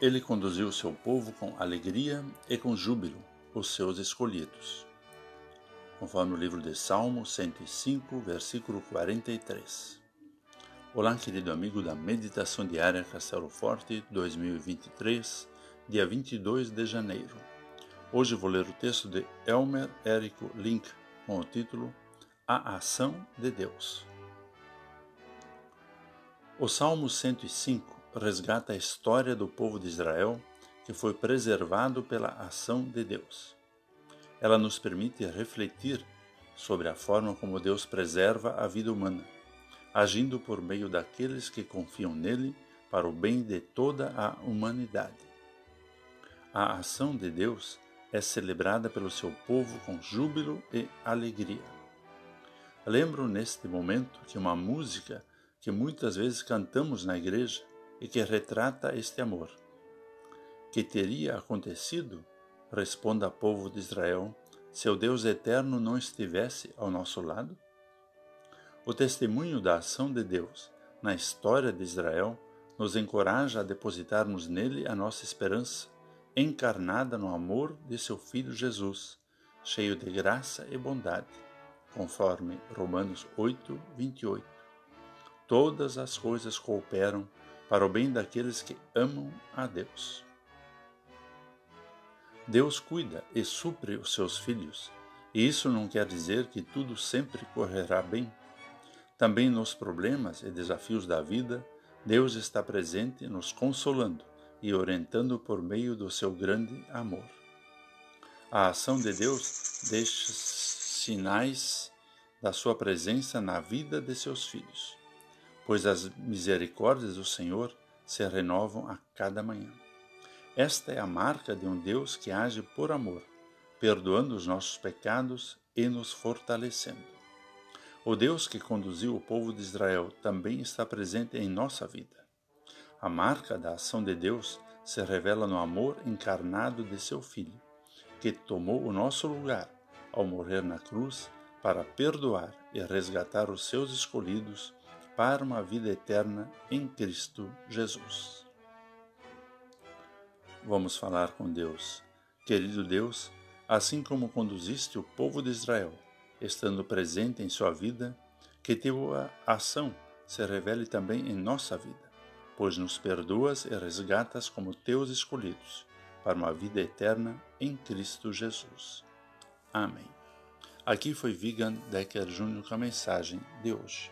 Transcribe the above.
Ele conduziu seu povo com alegria e com júbilo, os seus escolhidos. Conforme o livro de Salmo 105, versículo 43. Olá, querido amigo da Meditação Diária Castelo Forte 2023, dia 22 de janeiro. Hoje vou ler o texto de Elmer Érico Link com o título A Ação de Deus. O Salmo 105 resgata a história do povo de Israel que foi preservado pela ação de Deus. Ela nos permite refletir sobre a forma como Deus preserva a vida humana, agindo por meio daqueles que confiam nele para o bem de toda a humanidade. A ação de Deus é celebrada pelo seu povo com júbilo e alegria. Lembro neste momento que uma música que muitas vezes cantamos na igreja e que retrata este amor. Que teria acontecido, responda povo de Israel, se o Deus eterno não estivesse ao nosso lado? O testemunho da ação de Deus na história de Israel nos encoraja a depositarmos nele a nossa esperança, encarnada no amor de seu Filho Jesus, cheio de graça e bondade, conforme Romanos 8, 28. Todas as coisas cooperam para o bem daqueles que amam a Deus. Deus cuida e supre os seus filhos, e isso não quer dizer que tudo sempre correrá bem. Também nos problemas e desafios da vida, Deus está presente, nos consolando e orientando por meio do seu grande amor. A ação de Deus deixa sinais da sua presença na vida de seus filhos pois as misericórdias do Senhor se renovam a cada manhã. Esta é a marca de um Deus que age por amor, perdoando os nossos pecados e nos fortalecendo. O Deus que conduziu o povo de Israel também está presente em nossa vida. A marca da ação de Deus se revela no amor encarnado de seu Filho, que tomou o nosso lugar ao morrer na cruz para perdoar e resgatar os seus escolhidos para uma vida eterna em Cristo Jesus. Vamos falar com Deus. Querido Deus, assim como conduziste o povo de Israel, estando presente em sua vida, que tua ação se revele também em nossa vida, pois nos perdoas e resgatas como teus escolhidos, para uma vida eterna em Cristo Jesus. Amém. Aqui foi Vigan Decker Jr. com a mensagem de hoje.